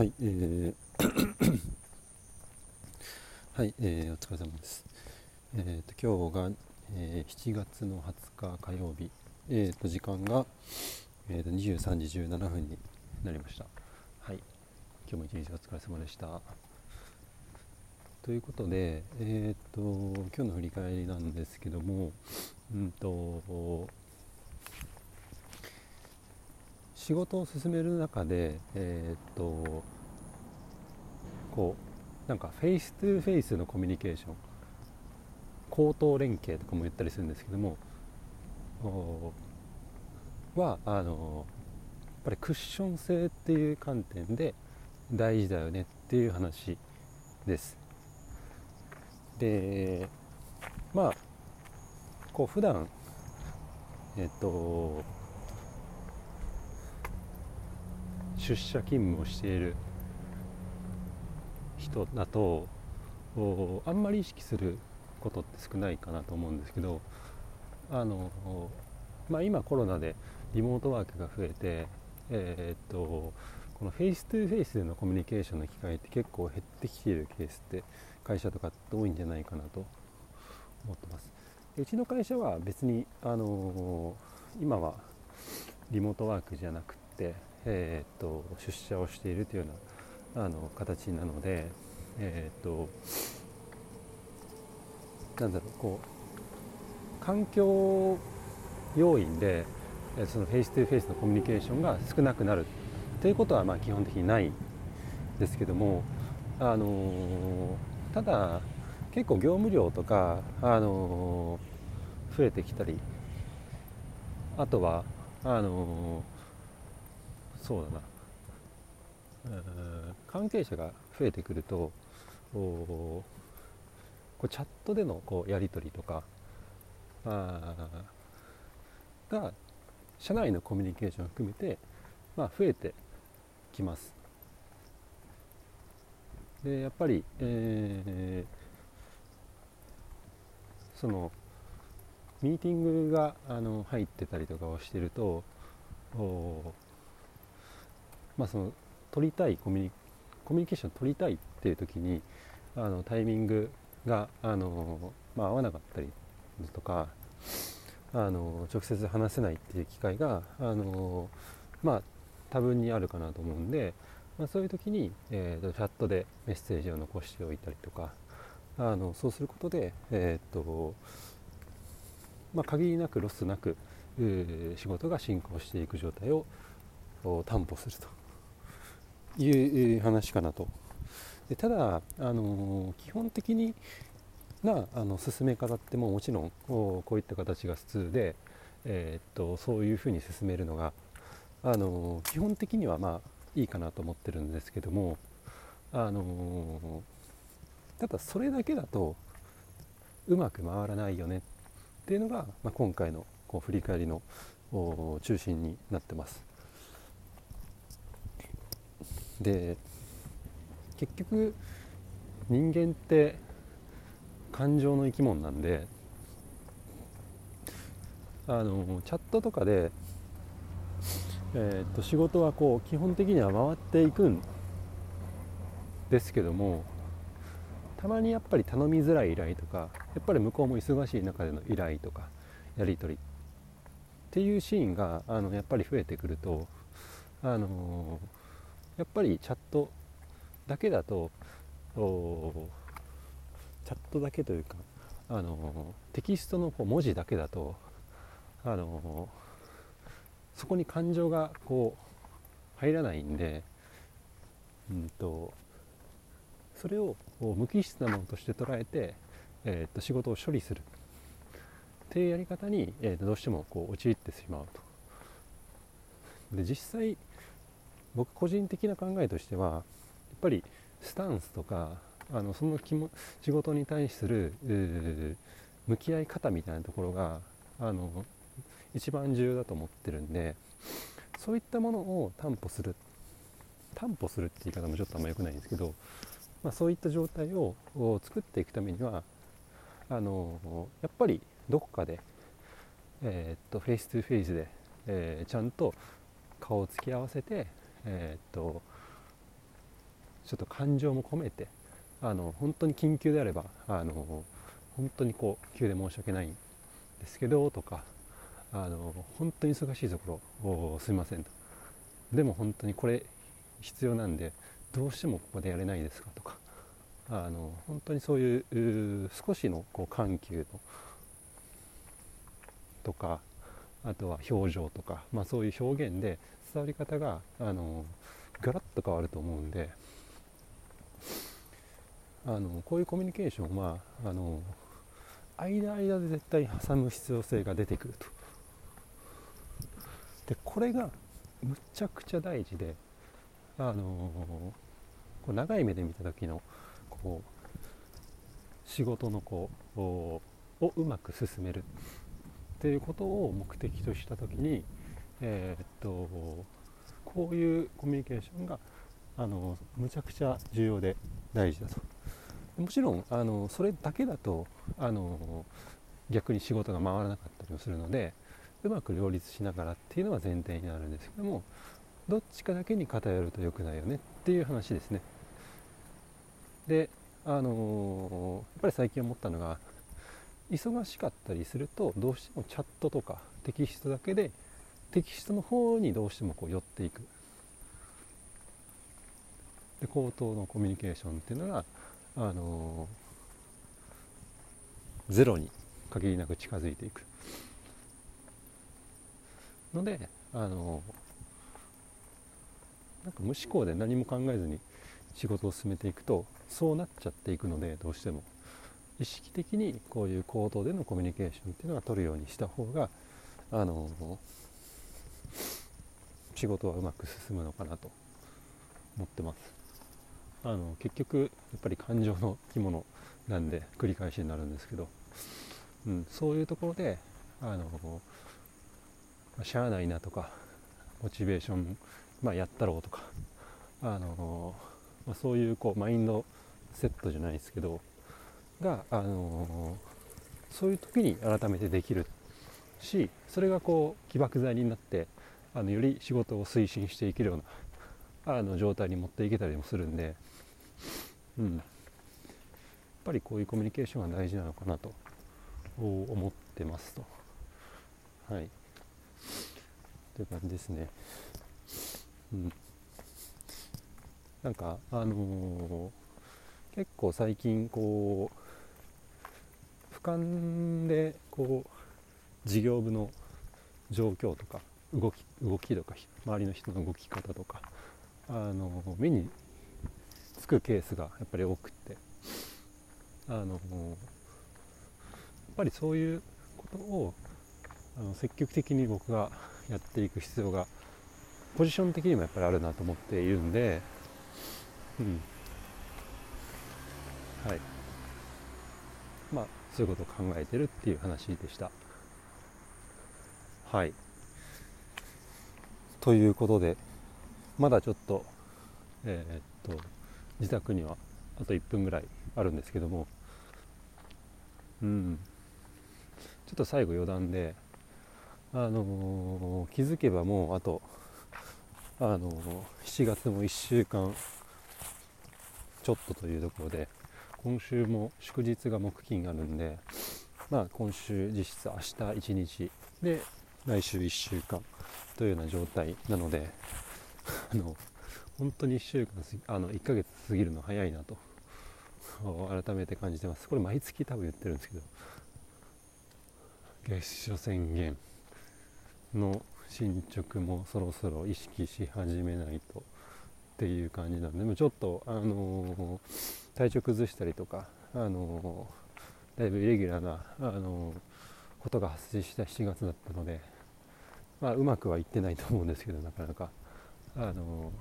はい、えー はい、えー、お疲れ様です。えーと、今日が、えー、7月の20日火曜日、えーと、時間が、えーと、23時17分になりました。はい、今日も一日お疲れ様でした。ということで、えーと、今日の振り返りなんですけども、うんと仕事を進める中で、えー、っとこうなんかフェイス2フェイスのコミュニケーション口頭連携とかも言ったりするんですけどもはあのやっぱりクッション性っていう観点で大事だよねっていう話です。でまあこう普段えっと出社勤務をしている人だとあんまり意識することって少ないかなと思うんですけどあの、まあ、今コロナでリモートワークが増えて、えー、っとこのフェイス2フェイスでのコミュニケーションの機会って結構減ってきているケースって会社とかって多いんじゃないかなと思ってます。でうちの会社は別に、あの今はリモートワークじゃなくてえーと、出社をしているというようなあの形なので、えーと、なんだろうこう環境要因でそのフェイス2フェイスのコミュニケーションが少なくなるということはまあ基本的にないですけども、あのただ結構業務量とか、あの増えてきたりあとはあのそうだな関係者が増えてくるとこうチャットでのこうやり取りとかあが社内のコミュニケーションを含めて、まあ、増えてきます。でやっぱり、えー、そのミーティングがあの入ってたりとかをしてるとまあ、その取りたいコミュニコミュニケーション取りたいっていう時にあのタイミングがあの、まあ、合わなかったりとかあの直接話せないっていう機会があの、まあ、多分にあるかなと思うんで、まあ、そういう時に、えーと、チャットでメッセージを残しておいたりとかあのそうすることで、えーとまあ、限りなくロスなく仕事が進行していく状態を担保すると。いう話かなと。でただ、あの基本的になあの進め方ってももちろんこういった形が普通で、えー、っとそういうふうに進めるのが、あの基本的にはまあいいかなと思ってるんですけども、あのただそれだけだとうまく回らないよねっていうのが、まあ、今回のこう振り返りの中心になってます。で結局人間って感情の生き物なんであのチャットとかで、えー、と仕事はこう基本的には回っていくんですけどもたまにやっぱり頼みづらい依頼とかやっぱり向こうも忙しい中での依頼とかやり取りっていうシーンがあのやっぱり増えてくるとあのーやっぱりチャットだけだとチャットだけというかあのテキストの文字だけだとあのそこに感情がこう入らないんで、うんと、それを無機質なものとして捉えて、えー、と仕事を処理するっていうやり方に、えー、どうしてもこう陥ってしまうと。で実際僕個人的な考えとしてはやっぱりスタンスとかあのその仕事に対する向き合い方みたいなところがあの一番重要だと思ってるんでそういったものを担保する担保するって言い方もちょっとあんま良くないんですけど、まあ、そういった状態を作っていくためにはあのやっぱりどこかで、えー、っとフェイス2フェイスで、えー、ちゃんと顔を突き合わせてえー、っとちょっと感情も込めてあの本当に緊急であればあの本当にこう急で申し訳ないんですけどとかあの本当に忙しいところすみませんと。でも本当にこれ必要なんでどうしてもここでやれないですかとかあの本当にそういう少しのこう緩急のとかあとは表情とか、まあ、そういう表現で伝わり方があのガラッと変わると思うんであのこういうコミュニケーションはあの間間で絶対挟む必要性が出てくると。でこれがむちゃくちゃ大事であのこう長い目で見た時のこう仕事のこうをうまく進めるっていうことを目的とした時に、えー、っとこういうコミュニケーションがあのむちゃくちゃ重要で大事だと。もちろんあのそれだけだとあの逆に仕事が回らなかったりもするのでうまく両立しながらっていうのは前提になるんですけどもどっちかだけに偏ると良くないよねっていう話ですね。であのやっぱり最近思ったのが忙しかったりするとどうしてもチャットとかテキストだけでテキストの方にどうしてもこう寄っていく。で口頭のコミュニケーションっていうのがあのゼロに限りなく近づいていく。のであのなんか無思考で何も考えずに仕事を進めていくとそうなっちゃっていくのでどうしても。意識的にこういう口頭でのコミュニケーションっていうのは取るようにした方があの仕事はうまく進むのかなと思ってます。あの結局やっぱり感情の生き物なんで繰り返しになるんですけど、うん、そういうところであのしゃあないなとかモチベーション、まあ、やったろうとかあの、まあ、そういうこうマインドセットじゃないですけどが、あのそういう時に改めてできるしそれがこう起爆剤になってあのより仕事を推進していけるようなあの状態に持っていけたりもするんで、うん、やっぱりこういうコミュニケーションが大事なのかなと思ってますと。はいという感じですね。うん、なんかあのー、結構最近こう俯瞰でこう事業部の状況とか動き動きとか周りの人の動き方とかあの目につくケースがやっぱり多くてあのやっぱりそういうことをあの積極的に僕がやっていく必要がポジション的にもやっぱりあるなと思っているんで、うん。はい。まあそういうことを考えてるっていう話でした。はい。ということでまだちょっとえー、っと自宅にはあと1分ぐらいあるんですけどもうんちょっと最後余談であのー、気づけばもうあとあのー、7月も1週間ちょっとというところで今週も祝日が木金あるんでまあ今週実質明日1日。で来週1週間というような状態なのであの本当に1週間あの1ヶ月過ぎるの早いなと改めて感じてます。これ毎月多分言ってるんですけど月初宣言の進捗もそろそろ意識し始めないとっていう感じなんでもちょっと、あのー、体調崩したりとか、あのー、だいぶイレギュラーな、あのー、ことが発生した7月だったので、まあ、うまくはいってないと思うんですけどなかなか、あの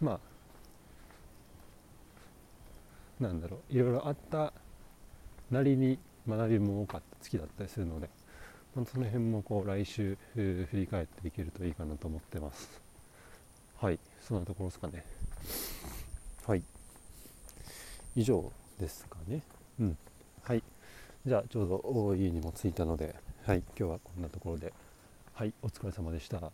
まあなんだろういろいろあったなりに学びも多かった月だったりするので。その辺もこう来週振り返っていけるといいかなと思ってます。はいそんなところですかね。はい。以上ですかね。うん。じゃあちょうど家にも着いたのではい今日はこんなところで。はいお疲れ様でした。